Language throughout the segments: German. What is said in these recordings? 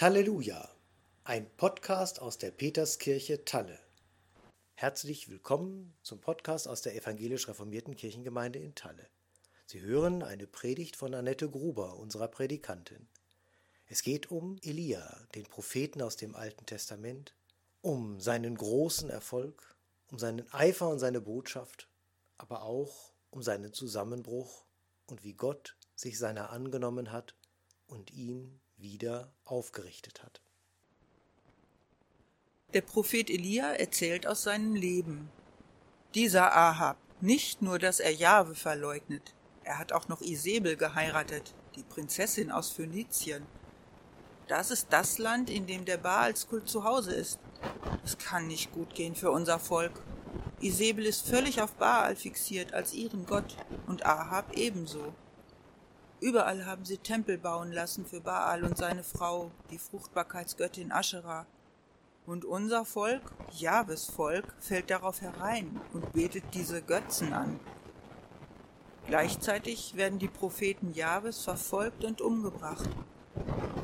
Talleluja, ein Podcast aus der Peterskirche Talle. Herzlich willkommen zum Podcast aus der evangelisch reformierten Kirchengemeinde in Talle. Sie hören eine Predigt von Annette Gruber, unserer Predikantin. Es geht um Elia, den Propheten aus dem Alten Testament, um seinen großen Erfolg, um seinen Eifer und seine Botschaft, aber auch um seinen Zusammenbruch und wie Gott sich seiner angenommen hat und ihn wieder aufgerichtet hat. Der Prophet Elia erzählt aus seinem Leben. Dieser Ahab, nicht nur, dass er Jahwe verleugnet, er hat auch noch Isabel geheiratet, die Prinzessin aus Phönizien. Das ist das Land, in dem der Baalskult zu Hause ist. Es kann nicht gut gehen für unser Volk. Isabel ist völlig auf Baal fixiert als ihren Gott und Ahab ebenso. Überall haben sie Tempel bauen lassen für Baal und seine Frau, die Fruchtbarkeitsgöttin Aschera. Und unser Volk, Jahwes Volk, fällt darauf herein und betet diese Götzen an. Gleichzeitig werden die Propheten Jahwes verfolgt und umgebracht.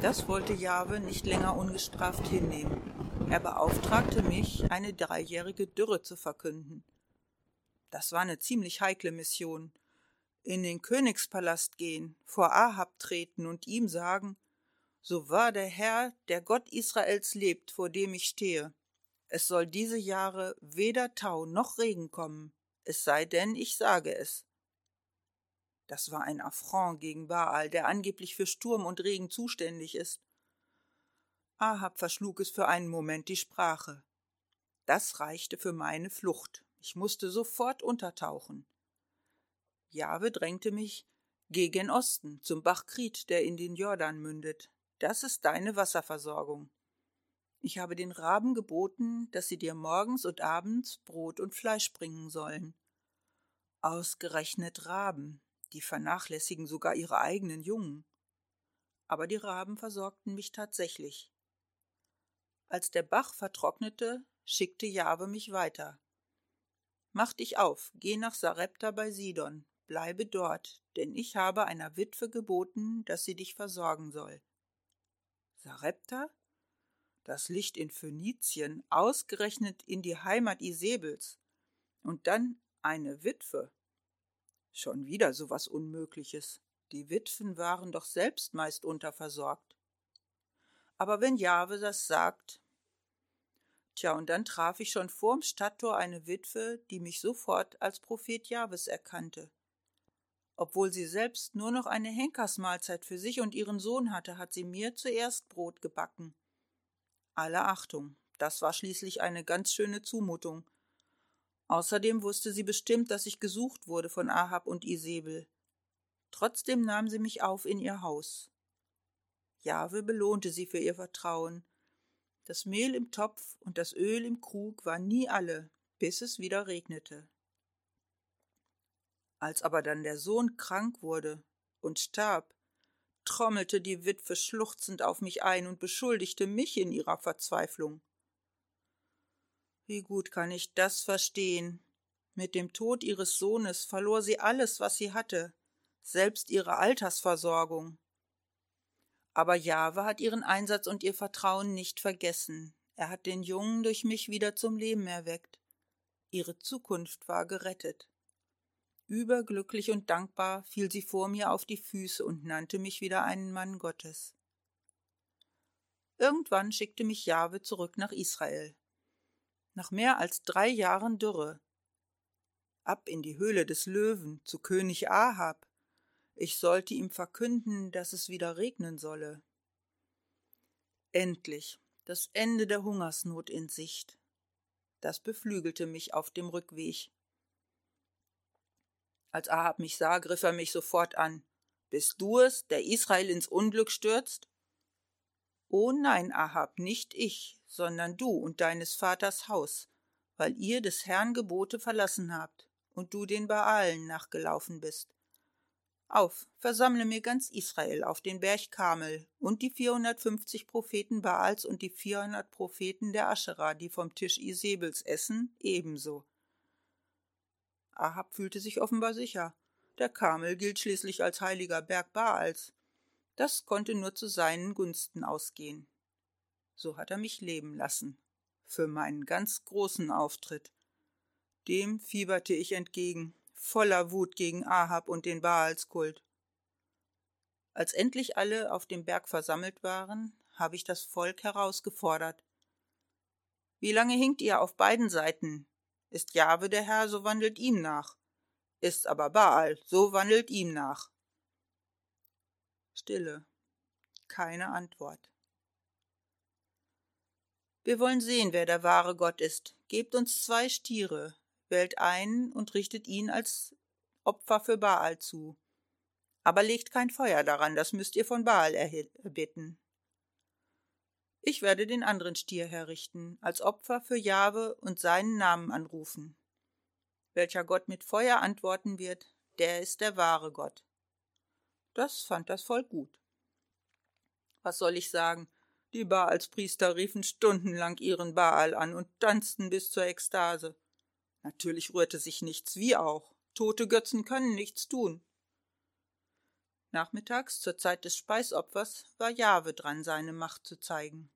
Das wollte Jahwe nicht länger ungestraft hinnehmen. Er beauftragte mich, eine dreijährige Dürre zu verkünden. Das war eine ziemlich heikle Mission, in den Königspalast gehen, vor Ahab treten und ihm sagen, so wahr der Herr, der Gott Israels lebt, vor dem ich stehe. Es soll diese Jahre weder Tau noch Regen kommen, es sei denn, ich sage es. Das war ein Affront gegen Baal, der angeblich für Sturm und Regen zuständig ist. Ahab verschlug es für einen Moment die Sprache. Das reichte für meine Flucht. Ich musste sofort untertauchen. Jahwe drängte mich gegen Osten, zum Bach Krit, der in den Jordan mündet. Das ist deine Wasserversorgung. Ich habe den Raben geboten, dass sie dir morgens und abends Brot und Fleisch bringen sollen. Ausgerechnet Raben, die vernachlässigen sogar ihre eigenen Jungen. Aber die Raben versorgten mich tatsächlich. Als der Bach vertrocknete, schickte Jahwe mich weiter. Mach dich auf, geh nach Sarepta bei Sidon, bleibe dort, denn ich habe einer Witwe geboten, dass sie dich versorgen soll. Sarepta? Das Licht in Phönizien, ausgerechnet in die Heimat Isebels. Und dann eine Witwe. Schon wieder so was Unmögliches. Die Witwen waren doch selbst meist unterversorgt. Aber wenn Jahwe das sagt. Tja, und dann traf ich schon vorm Stadttor eine Witwe, die mich sofort als Prophet Jahwes erkannte. Obwohl sie selbst nur noch eine Henkersmahlzeit für sich und ihren Sohn hatte, hat sie mir zuerst Brot gebacken. Alle Achtung, das war schließlich eine ganz schöne Zumutung. Außerdem wusste sie bestimmt, dass ich gesucht wurde von Ahab und Isabel. Trotzdem nahm sie mich auf in ihr Haus. Jahwe belohnte sie für ihr Vertrauen. Das Mehl im Topf und das Öl im Krug waren nie alle, bis es wieder regnete. Als aber dann der Sohn krank wurde und starb, trommelte die Witwe schluchzend auf mich ein und beschuldigte mich in ihrer Verzweiflung. Wie gut kann ich das verstehen. Mit dem Tod ihres Sohnes verlor sie alles, was sie hatte, selbst ihre Altersversorgung. Aber Jahwe hat ihren Einsatz und ihr Vertrauen nicht vergessen. Er hat den Jungen durch mich wieder zum Leben erweckt. Ihre Zukunft war gerettet. Überglücklich und dankbar fiel sie vor mir auf die Füße und nannte mich wieder einen Mann Gottes. Irgendwann schickte mich Jahwe zurück nach Israel. Nach mehr als drei Jahren Dürre. Ab in die Höhle des Löwen zu König Ahab. Ich sollte ihm verkünden, dass es wieder regnen solle. Endlich das Ende der Hungersnot in Sicht. Das beflügelte mich auf dem Rückweg. Als Ahab mich sah, griff er mich sofort an. Bist du es, der Israel ins Unglück stürzt? Oh nein, Ahab, nicht ich, sondern du und deines Vaters Haus, weil ihr des Herrn Gebote verlassen habt und du den Baalen nachgelaufen bist. Auf, versammle mir ganz Israel auf den Berg Kamel und die 450 Propheten Baals und die 400 Propheten der Aschera, die vom Tisch Isebels essen, ebenso. Ahab fühlte sich offenbar sicher. Der Karmel gilt schließlich als heiliger Berg Baals. Das konnte nur zu seinen Gunsten ausgehen. So hat er mich leben lassen. Für meinen ganz großen Auftritt. Dem fieberte ich entgegen, voller Wut gegen Ahab und den Baalskult. Als endlich alle auf dem Berg versammelt waren, habe ich das Volk herausgefordert. Wie lange hinkt ihr auf beiden Seiten? Ist Jahwe der Herr, so wandelt ihm nach. Ist aber Baal, so wandelt ihm nach. Stille. Keine Antwort. Wir wollen sehen, wer der wahre Gott ist. Gebt uns zwei Stiere, wählt einen und richtet ihn als Opfer für Baal zu. Aber legt kein Feuer daran, das müsst ihr von Baal erbitten. Ich werde den anderen Stier herrichten, als Opfer für Jahwe und seinen Namen anrufen. Welcher Gott mit Feuer antworten wird, der ist der wahre Gott. Das fand das Volk gut. Was soll ich sagen? Die Baalspriester riefen stundenlang ihren Baal an und tanzten bis zur Ekstase. Natürlich rührte sich nichts, wie auch. Tote Götzen können nichts tun. Nachmittags, zur Zeit des Speisopfers, war Jahwe dran, seine Macht zu zeigen.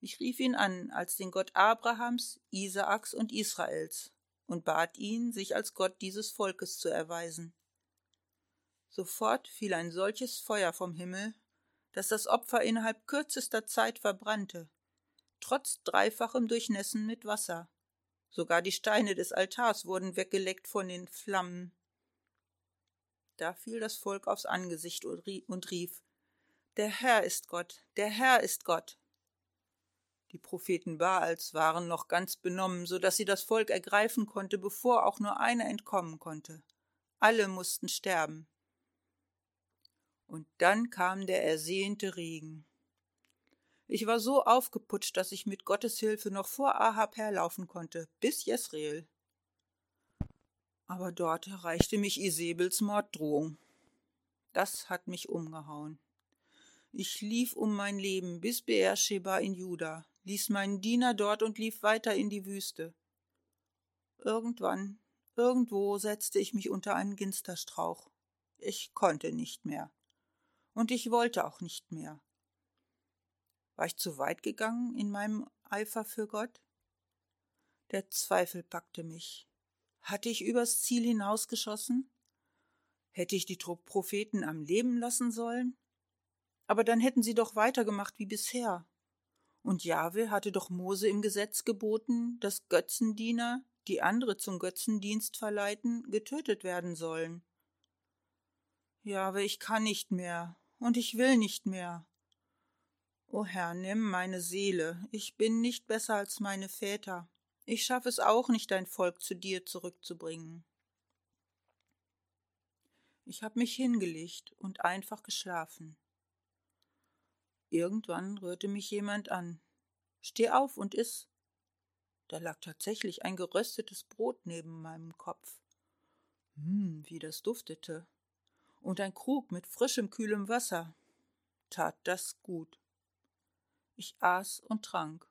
Ich rief ihn an als den Gott Abrahams, Isaaks und Israels und bat ihn, sich als Gott dieses Volkes zu erweisen. Sofort fiel ein solches Feuer vom Himmel, dass das Opfer innerhalb kürzester Zeit verbrannte, trotz dreifachem Durchnässen mit Wasser. Sogar die Steine des Altars wurden weggeleckt von den Flammen. Da fiel das Volk aufs Angesicht und rief Der Herr ist Gott, der Herr ist Gott. Die Propheten Baals waren noch ganz benommen, so dass sie das Volk ergreifen konnte, bevor auch nur einer entkommen konnte. Alle mussten sterben. Und dann kam der ersehnte Regen. Ich war so aufgeputscht, dass ich mit Gottes Hilfe noch vor Ahab herlaufen konnte, bis Jesreel aber dort erreichte mich Isebels Morddrohung. Das hat mich umgehauen. Ich lief um mein Leben bis Beersheba in Juda, ließ meinen Diener dort und lief weiter in die Wüste. Irgendwann, irgendwo setzte ich mich unter einen Ginsterstrauch. Ich konnte nicht mehr. Und ich wollte auch nicht mehr. War ich zu weit gegangen in meinem Eifer für Gott? Der Zweifel packte mich. Hatte ich übers Ziel hinausgeschossen? Hätte ich die Propheten am Leben lassen sollen? Aber dann hätten sie doch weitergemacht wie bisher. Und Jahwe hatte doch Mose im Gesetz geboten, dass Götzendiener, die andere zum Götzendienst verleiten, getötet werden sollen. Jahwe, ich kann nicht mehr, und ich will nicht mehr. O Herr, nimm meine Seele, ich bin nicht besser als meine Väter. Ich schaffe es auch nicht, dein Volk zu dir zurückzubringen. Ich habe mich hingelegt und einfach geschlafen. Irgendwann rührte mich jemand an. Steh auf und iss. Da lag tatsächlich ein geröstetes Brot neben meinem Kopf. Hm, wie das duftete. Und ein Krug mit frischem, kühlem Wasser. Tat das gut. Ich aß und trank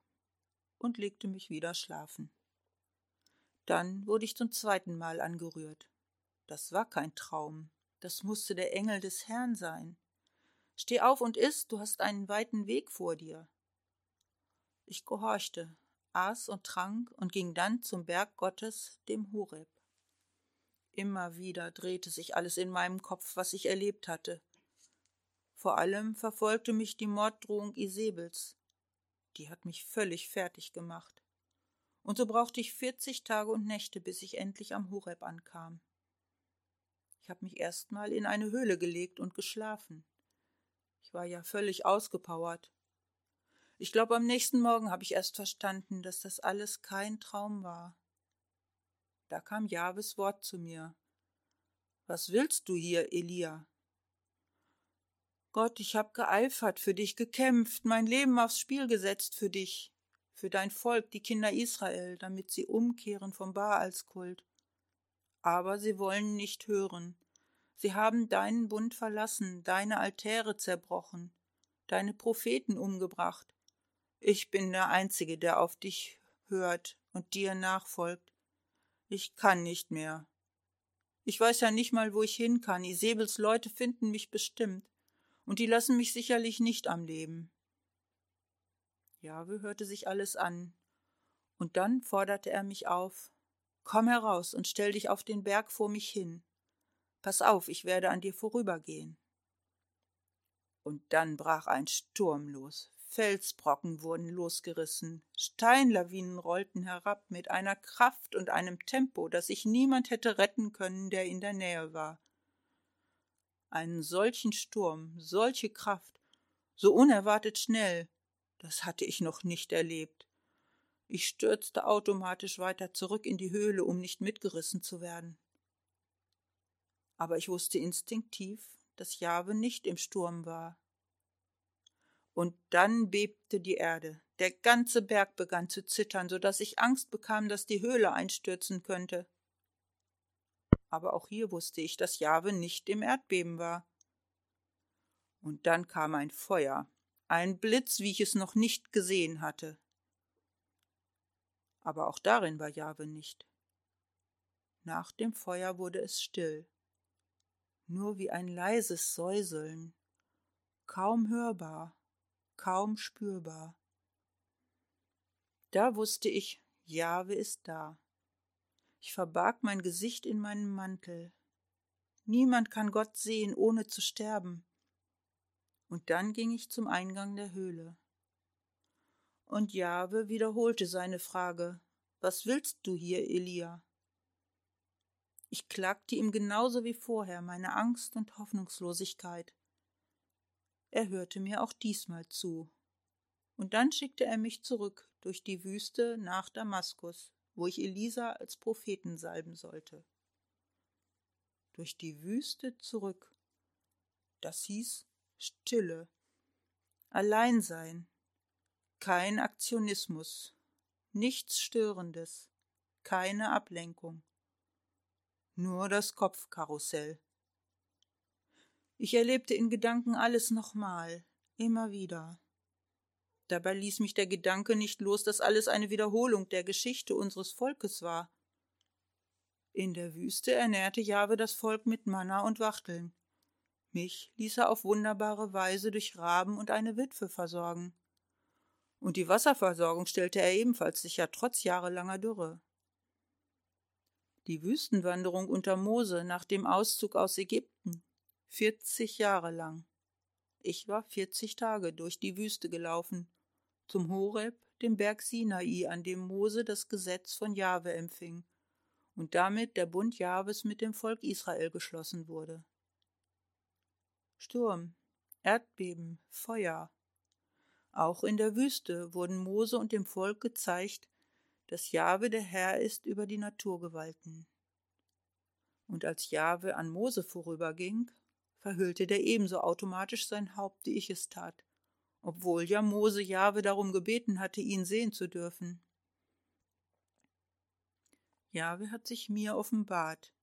und legte mich wieder schlafen. Dann wurde ich zum zweiten Mal angerührt. Das war kein Traum, das musste der Engel des Herrn sein. Steh auf und iss, du hast einen weiten Weg vor dir. Ich gehorchte, aß und trank und ging dann zum Berg Gottes, dem Horeb. Immer wieder drehte sich alles in meinem Kopf, was ich erlebt hatte. Vor allem verfolgte mich die Morddrohung Isebels die hat mich völlig fertig gemacht. Und so brauchte ich vierzig Tage und Nächte, bis ich endlich am Horeb ankam. Ich habe mich erstmal in eine Höhle gelegt und geschlafen. Ich war ja völlig ausgepowert. Ich glaube, am nächsten Morgen habe ich erst verstanden, dass das alles kein Traum war. Da kam Jahwes Wort zu mir. Was willst du hier, Elia? Gott, ich habe geeifert, für dich gekämpft, mein Leben aufs Spiel gesetzt für dich, für dein Volk, die Kinder Israel, damit sie umkehren vom Baalskult. Aber sie wollen nicht hören. Sie haben deinen Bund verlassen, deine Altäre zerbrochen, deine Propheten umgebracht. Ich bin der Einzige, der auf dich hört und dir nachfolgt. Ich kann nicht mehr. Ich weiß ja nicht mal, wo ich hin kann. Isebels Leute finden mich bestimmt und die lassen mich sicherlich nicht am Leben. Jahwe hörte sich alles an, und dann forderte er mich auf Komm heraus und stell dich auf den Berg vor mich hin. Pass auf, ich werde an dir vorübergehen. Und dann brach ein Sturm los. Felsbrocken wurden losgerissen, Steinlawinen rollten herab mit einer Kraft und einem Tempo, dass sich niemand hätte retten können, der in der Nähe war. Einen solchen Sturm, solche Kraft, so unerwartet schnell, das hatte ich noch nicht erlebt. Ich stürzte automatisch weiter zurück in die Höhle, um nicht mitgerissen zu werden. Aber ich wusste instinktiv, dass Jahwe nicht im Sturm war. Und dann bebte die Erde. Der ganze Berg begann zu zittern, so dass ich Angst bekam, dass die Höhle einstürzen könnte. Aber auch hier wusste ich, dass Jahwe nicht im Erdbeben war. Und dann kam ein Feuer, ein Blitz, wie ich es noch nicht gesehen hatte aber auch darin war Jahwe nicht. Nach dem Feuer wurde es still, nur wie ein leises Säuseln, kaum hörbar, kaum spürbar. Da wusste ich, Jahwe ist da. Ich verbarg mein Gesicht in meinen Mantel. Niemand kann Gott sehen, ohne zu sterben. Und dann ging ich zum Eingang der Höhle. Und Jahwe wiederholte seine Frage: Was willst du hier, Elia? Ich klagte ihm genauso wie vorher meine Angst und Hoffnungslosigkeit. Er hörte mir auch diesmal zu. Und dann schickte er mich zurück durch die Wüste nach Damaskus, wo ich Elisa als Propheten salben sollte. Durch die Wüste zurück. Das hieß Stille, Alleinsein, kein Aktionismus, nichts Störendes, keine Ablenkung, nur das Kopfkarussell. Ich erlebte in Gedanken alles nochmal, immer wieder. Dabei ließ mich der Gedanke nicht los, dass alles eine Wiederholung der Geschichte unseres Volkes war. In der Wüste ernährte Jahwe das Volk mit Manna und Wachteln. Mich ließ er auf wunderbare Weise durch Raben und eine Witwe versorgen. Und die Wasserversorgung stellte er ebenfalls sicher, trotz jahrelanger Dürre. Die Wüstenwanderung unter Mose nach dem Auszug aus Ägypten, 40 Jahre lang. Ich war 40 Tage durch die Wüste gelaufen, zum Horeb, dem Berg Sinai, an dem Mose das Gesetz von Jahwe empfing und damit der Bund Jahwes mit dem Volk Israel geschlossen wurde. Sturm, Erdbeben, Feuer, auch in der Wüste wurden Mose und dem Volk gezeigt, dass Jahwe der Herr ist über die Naturgewalten. Und als Jahwe an Mose vorüberging, verhüllte der ebenso automatisch sein Haupt, wie ich es tat, obwohl ja Mose Jahwe darum gebeten hatte, ihn sehen zu dürfen. Jahwe hat sich mir offenbart,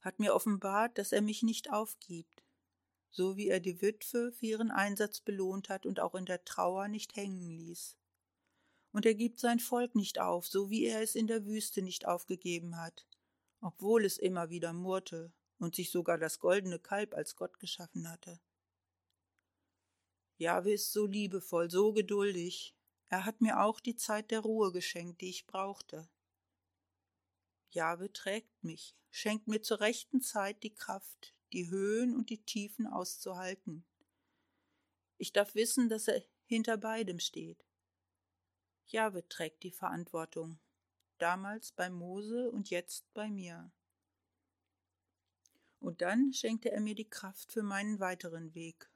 hat mir offenbart, dass er mich nicht aufgibt, so wie er die Witwe für ihren Einsatz belohnt hat und auch in der Trauer nicht hängen ließ. Und er gibt sein Volk nicht auf, so wie er es in der Wüste nicht aufgegeben hat, obwohl es immer wieder murrte und sich sogar das goldene Kalb als Gott geschaffen hatte. Jahwe ist so liebevoll, so geduldig. Er hat mir auch die Zeit der Ruhe geschenkt, die ich brauchte. Jahwe trägt mich, schenkt mir zur rechten Zeit die Kraft, die Höhen und die Tiefen auszuhalten. Ich darf wissen, dass er hinter beidem steht. Jahwe trägt die Verantwortung, damals bei Mose und jetzt bei mir. Und dann schenkte er mir die Kraft für meinen weiteren Weg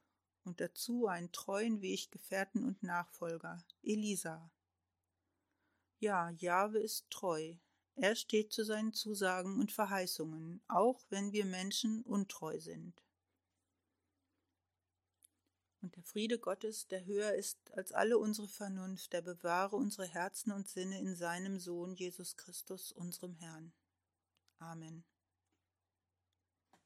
und dazu einen treuen Weggefährten und Nachfolger, Elisa. Ja, Jahwe ist treu, er steht zu seinen Zusagen und Verheißungen, auch wenn wir Menschen untreu sind. Und der Friede Gottes, der höher ist als alle unsere Vernunft, der bewahre unsere Herzen und Sinne in seinem Sohn Jesus Christus, unserem Herrn. Amen.